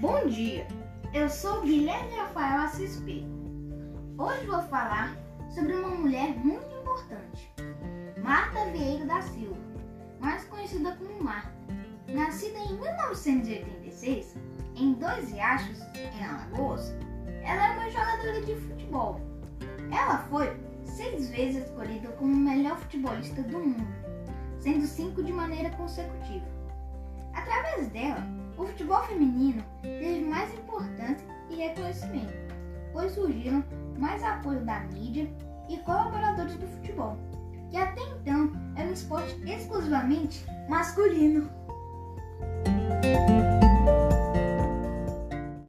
Bom dia, eu sou Guilherme Rafael Assis P. Hoje vou falar sobre uma mulher muito importante, Marta Vieira da Silva, mais conhecida como Marta. Nascida em 1986, em Dois Riachos, em Alagoas, ela é uma jogadora de futebol. Ela foi seis vezes escolhida como melhor futebolista do mundo, sendo cinco de maneira consecutiva. Através dela, o futebol feminino reconhecimento, pois surgiram mais apoio da mídia e colaboradores do futebol, que até então era um esporte exclusivamente masculino.